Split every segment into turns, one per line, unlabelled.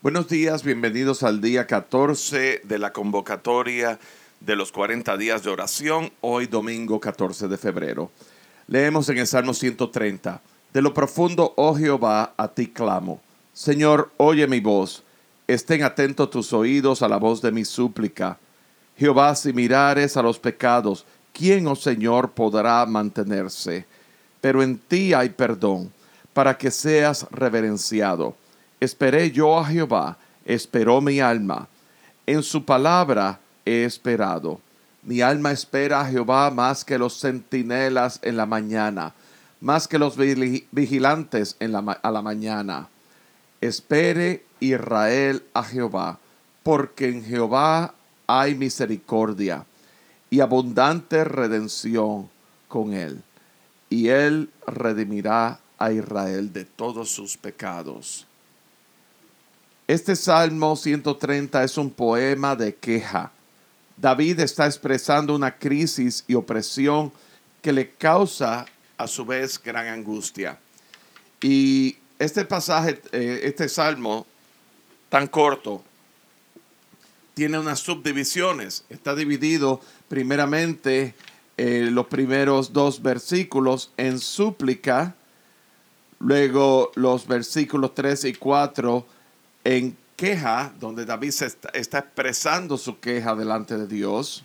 Buenos días, bienvenidos al día 14 de la convocatoria de los 40 días de oración, hoy domingo 14 de febrero. Leemos en el Salmo 130, De lo profundo, oh Jehová, a ti clamo. Señor, oye mi voz, estén atentos tus oídos a la voz de mi súplica. Jehová, si mirares a los pecados, ¿quién, oh Señor, podrá mantenerse? Pero en ti hay perdón, para que seas reverenciado Esperé yo a Jehová, esperó mi alma. En su palabra he esperado. Mi alma espera a Jehová más que los centinelas en la mañana, más que los vigilantes en la, a la mañana. Espere Israel a Jehová, porque en Jehová hay misericordia y abundante redención con él, y él redimirá a Israel de todos sus pecados. Este Salmo 130 es un poema de queja. David está expresando una crisis y opresión que le causa a su vez gran angustia. Y este pasaje, eh, este salmo tan corto, tiene unas subdivisiones. Está dividido primeramente eh, los primeros dos versículos en súplica, luego los versículos 3 y 4 en queja, donde David está, está expresando su queja delante de Dios.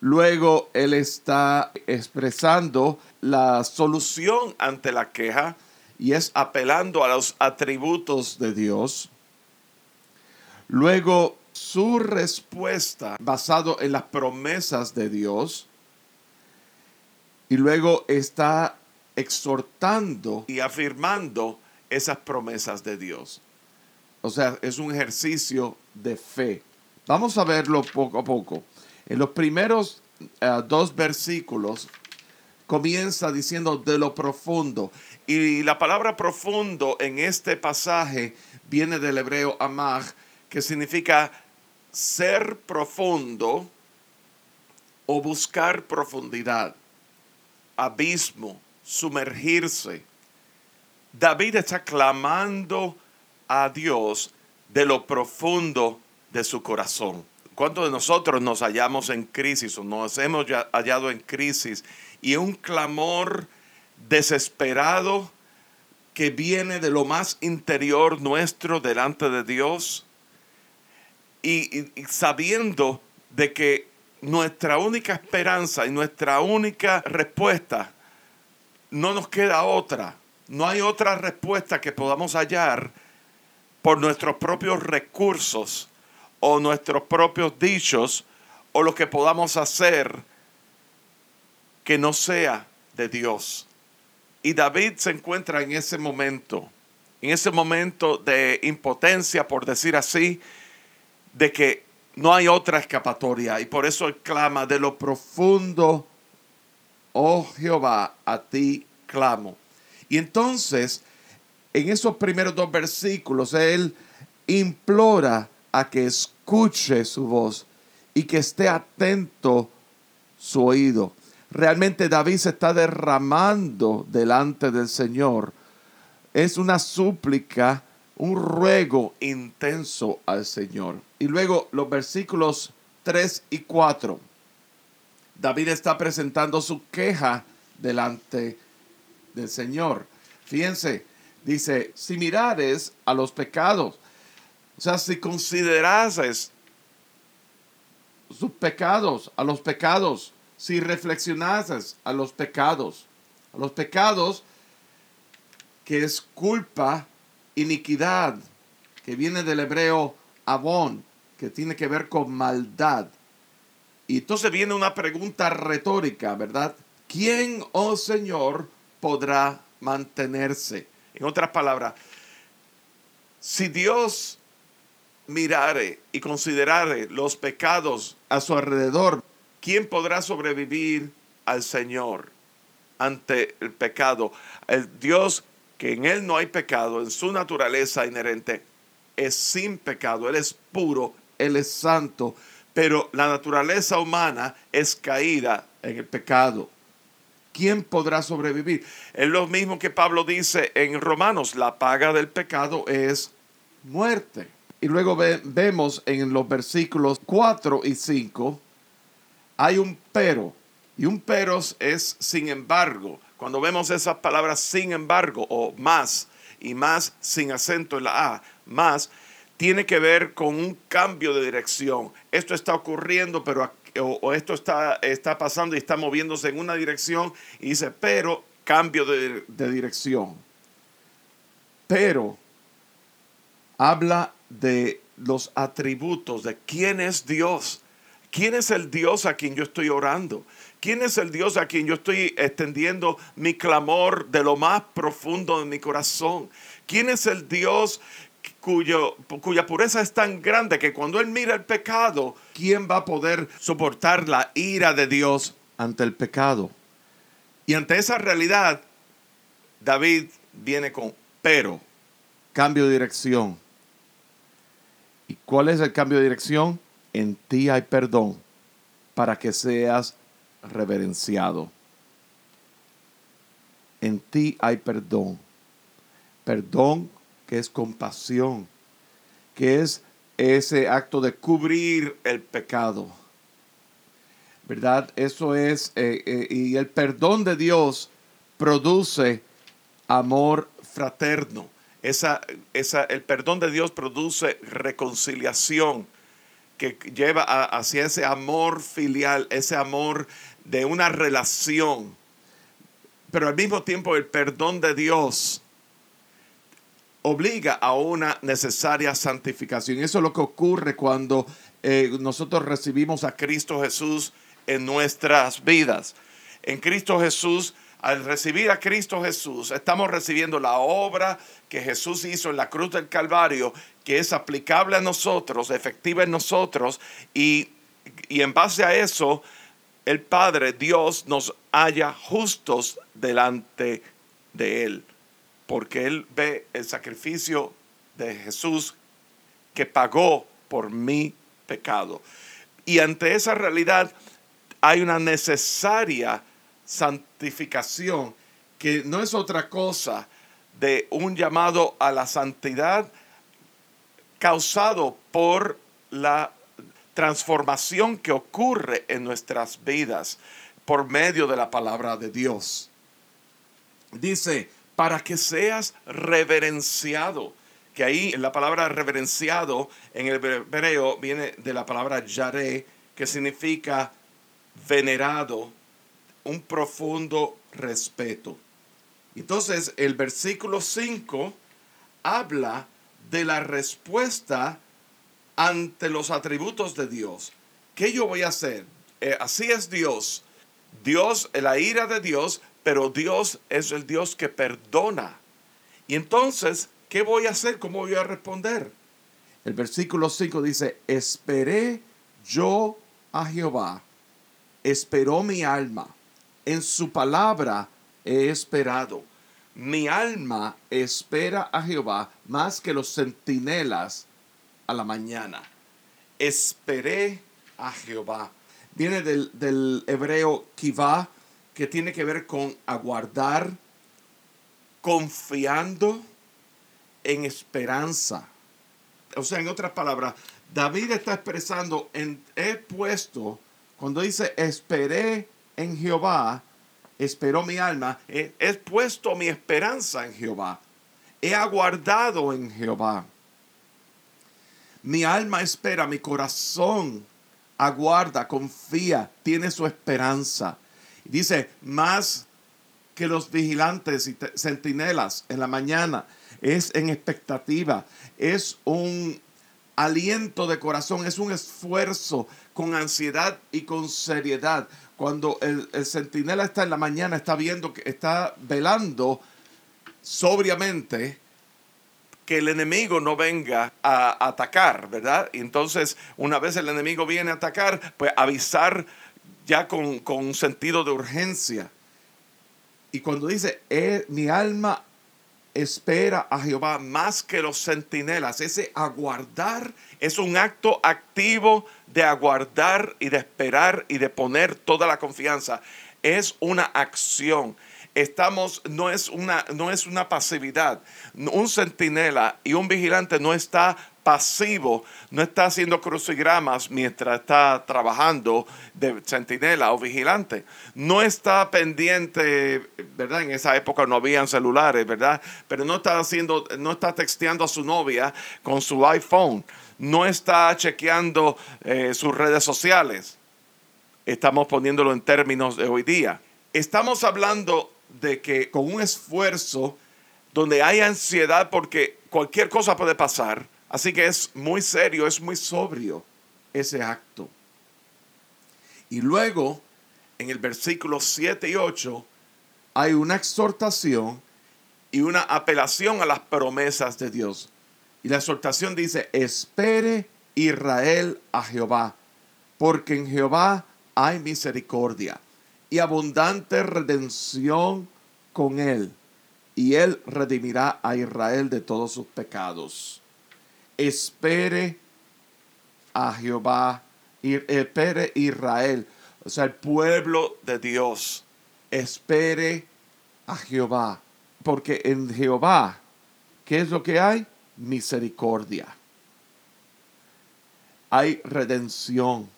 Luego él está expresando la solución ante la queja y es apelando a los atributos de Dios. Luego su respuesta basado en las promesas de Dios. Y luego está exhortando y afirmando esas promesas de Dios. O sea, es un ejercicio de fe. Vamos a verlo poco a poco. En los primeros eh, dos versículos comienza diciendo de lo profundo. Y la palabra profundo en este pasaje viene del hebreo amag, que significa ser profundo o buscar profundidad, abismo, sumergirse. David está clamando a Dios de lo profundo de su corazón. ¿Cuántos de nosotros nos hallamos en crisis o nos hemos hallado en crisis y un clamor desesperado que viene de lo más interior nuestro delante de Dios y, y sabiendo de que nuestra única esperanza y nuestra única respuesta no nos queda otra, no hay otra respuesta que podamos hallar por nuestros propios recursos o nuestros propios dichos o lo que podamos hacer que no sea de Dios. Y David se encuentra en ese momento, en ese momento de impotencia, por decir así, de que no hay otra escapatoria. Y por eso él clama de lo profundo, oh Jehová, a ti clamo. Y entonces en esos primeros dos versículos, Él implora a que escuche su voz y que esté atento su oído. Realmente David se está derramando delante del Señor. Es una súplica, un ruego intenso al Señor. Y luego los versículos 3 y 4. David está presentando su queja delante del Señor. Fíjense, Dice, si mirares a los pecados, o sea, si considerases sus pecados, a los pecados, si reflexionases a los pecados, a los pecados que es culpa, iniquidad, que viene del hebreo abón, que tiene que ver con maldad. Y entonces viene una pregunta retórica, ¿verdad? ¿Quién, oh Señor, podrá mantenerse? En otras palabras, si Dios mirare y considerare los pecados a su alrededor, ¿quién podrá sobrevivir al Señor ante el pecado? El Dios que en Él no hay pecado, en su naturaleza inherente, es sin pecado, Él es puro, Él es santo, pero la naturaleza humana es caída en el pecado. ¿Quién podrá sobrevivir? Es lo mismo que Pablo dice en Romanos, la paga del pecado es muerte. Y luego vemos en los versículos 4 y 5, hay un pero. Y un pero es sin embargo. Cuando vemos esas palabras sin embargo o más y más sin acento en la A, más, tiene que ver con un cambio de dirección. Esto está ocurriendo, pero o, esto está, está pasando y está moviéndose en una dirección y dice, pero cambio de, de dirección. Pero habla de los atributos, de quién es Dios. ¿Quién es el Dios a quien yo estoy orando? ¿Quién es el Dios a quien yo estoy extendiendo mi clamor de lo más profundo de mi corazón? ¿Quién es el Dios cuyo, cuya pureza es tan grande que cuando Él mira el pecado, ¿quién va a poder soportar la ira de Dios ante el pecado? Y ante esa realidad, David viene con pero, cambio de dirección. ¿Y cuál es el cambio de dirección? En ti hay perdón para que seas reverenciado. En ti hay perdón. Perdón que es compasión, que es ese acto de cubrir el pecado. ¿Verdad? Eso es, eh, eh, y el perdón de Dios produce amor fraterno. Esa, esa, el perdón de Dios produce reconciliación que lleva hacia ese amor filial, ese amor de una relación. Pero al mismo tiempo el perdón de Dios obliga a una necesaria santificación. Eso es lo que ocurre cuando eh, nosotros recibimos a Cristo Jesús en nuestras vidas. En Cristo Jesús, al recibir a Cristo Jesús, estamos recibiendo la obra que Jesús hizo en la cruz del Calvario, que es aplicable a nosotros, efectiva en nosotros, y, y en base a eso, el Padre, Dios, nos haya justos delante de Él porque Él ve el sacrificio de Jesús que pagó por mi pecado. Y ante esa realidad hay una necesaria santificación que no es otra cosa de un llamado a la santidad causado por la transformación que ocurre en nuestras vidas por medio de la palabra de Dios. Dice para que seas reverenciado. Que ahí la palabra reverenciado en el hebreo viene de la palabra yaré, que significa venerado, un profundo respeto. Entonces el versículo 5 habla de la respuesta ante los atributos de Dios. ¿Qué yo voy a hacer? Eh, así es Dios. Dios, la ira de Dios pero Dios es el Dios que perdona. Y entonces, ¿qué voy a hacer? ¿Cómo voy a responder? El versículo 5 dice, esperé yo a Jehová, esperó mi alma, en su palabra he esperado. Mi alma espera a Jehová más que los centinelas a la mañana. Esperé a Jehová. Viene del, del hebreo kivá, que tiene que ver con aguardar, confiando en esperanza. O sea, en otras palabras, David está expresando, en, he puesto, cuando dice, esperé en Jehová, esperó mi alma, he, he puesto mi esperanza en Jehová, he aguardado en Jehová. Mi alma espera, mi corazón aguarda, confía, tiene su esperanza. Dice, más que los vigilantes y centinelas en la mañana, es en expectativa, es un aliento de corazón, es un esfuerzo con ansiedad y con seriedad. Cuando el, el centinela está en la mañana, está viendo que está velando sobriamente que el enemigo no venga a atacar, ¿verdad? Y entonces, una vez el enemigo viene a atacar, pues avisar ya con, un sentido de urgencia. Y cuando dice, eh, mi alma espera a Jehová más que los centinelas, ese aguardar es un acto activo de aguardar y de esperar y de poner toda la confianza. Es una acción. estamos, no es una, no es una pasividad. Un centinela y un vigilante no está pasivo, no está haciendo crucigramas mientras está trabajando de centinela o vigilante. No está pendiente, ¿verdad? En esa época no habían celulares, ¿verdad? Pero no está haciendo, no está texteando a su novia con su iPhone. No está chequeando eh, sus redes sociales. Estamos poniéndolo en términos de hoy día. Estamos hablando de que con un esfuerzo donde hay ansiedad porque cualquier cosa puede pasar, Así que es muy serio, es muy sobrio ese acto. Y luego, en el versículo 7 y 8, hay una exhortación y una apelación a las promesas de Dios. Y la exhortación dice, espere Israel a Jehová, porque en Jehová hay misericordia y abundante redención con él, y él redimirá a Israel de todos sus pecados espere a Jehová, espere Israel, o sea, el pueblo de Dios, espere a Jehová, porque en Jehová, ¿qué es lo que hay? Misericordia. Hay redención.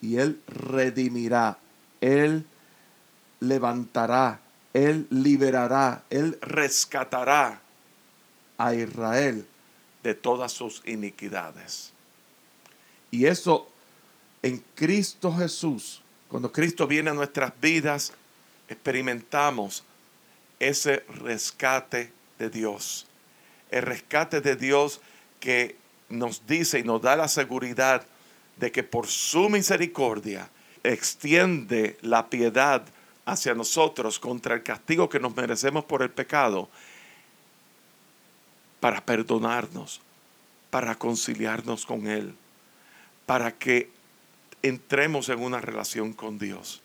Y Él redimirá, Él levantará, Él liberará, Él rescatará a Israel de todas sus iniquidades. Y eso en Cristo Jesús, cuando Cristo viene a nuestras vidas, experimentamos ese rescate de Dios. El rescate de Dios que nos dice y nos da la seguridad de que por su misericordia extiende la piedad hacia nosotros contra el castigo que nos merecemos por el pecado para perdonarnos, para conciliarnos con Él, para que entremos en una relación con Dios,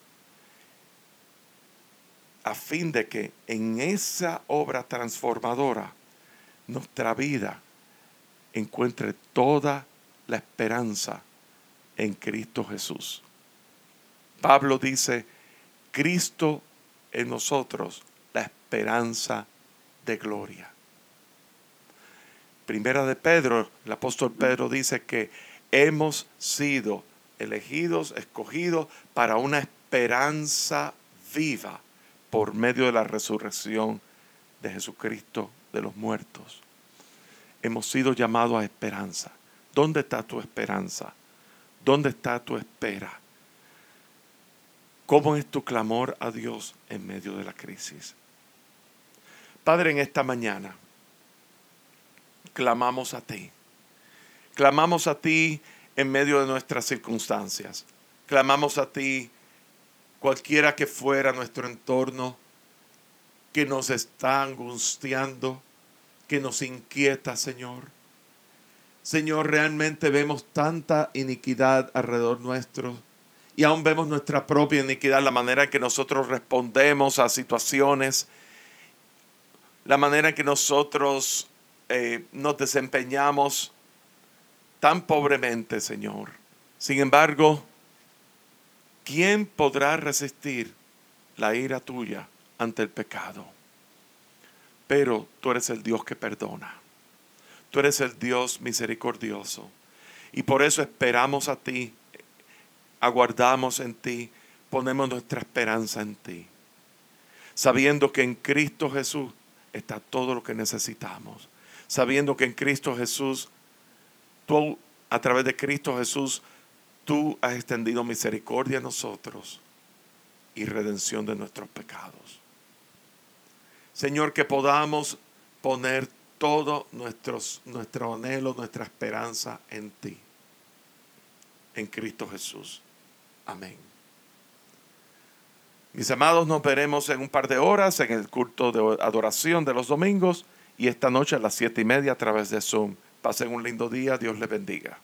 a fin de que en esa obra transformadora nuestra vida encuentre toda la esperanza en Cristo Jesús. Pablo dice, Cristo en nosotros, la esperanza de gloria. Primera de Pedro, el apóstol Pedro dice que hemos sido elegidos, escogidos para una esperanza viva por medio de la resurrección de Jesucristo de los muertos. Hemos sido llamados a esperanza. ¿Dónde está tu esperanza? ¿Dónde está tu espera? ¿Cómo es tu clamor a Dios en medio de la crisis? Padre, en esta mañana clamamos a ti. Clamamos a ti en medio de nuestras circunstancias. Clamamos a ti cualquiera que fuera nuestro entorno que nos está angustiando, que nos inquieta, Señor. Señor, realmente vemos tanta iniquidad alrededor nuestro y aún vemos nuestra propia iniquidad, la manera en que nosotros respondemos a situaciones, la manera en que nosotros eh, nos desempeñamos tan pobremente, Señor. Sin embargo, ¿quién podrá resistir la ira tuya ante el pecado? Pero tú eres el Dios que perdona. Tú eres el Dios misericordioso. Y por eso esperamos a ti, aguardamos en ti, ponemos nuestra esperanza en ti. Sabiendo que en Cristo Jesús está todo lo que necesitamos sabiendo que en Cristo Jesús, tú, a través de Cristo Jesús, tú has extendido misericordia a nosotros y redención de nuestros pecados. Señor, que podamos poner todo nuestros, nuestro anhelo, nuestra esperanza en ti, en Cristo Jesús. Amén. Mis amados, nos veremos en un par de horas en el culto de adoración de los domingos y esta noche a las siete y media a través de Zoom. Pasen un lindo día, Dios les bendiga.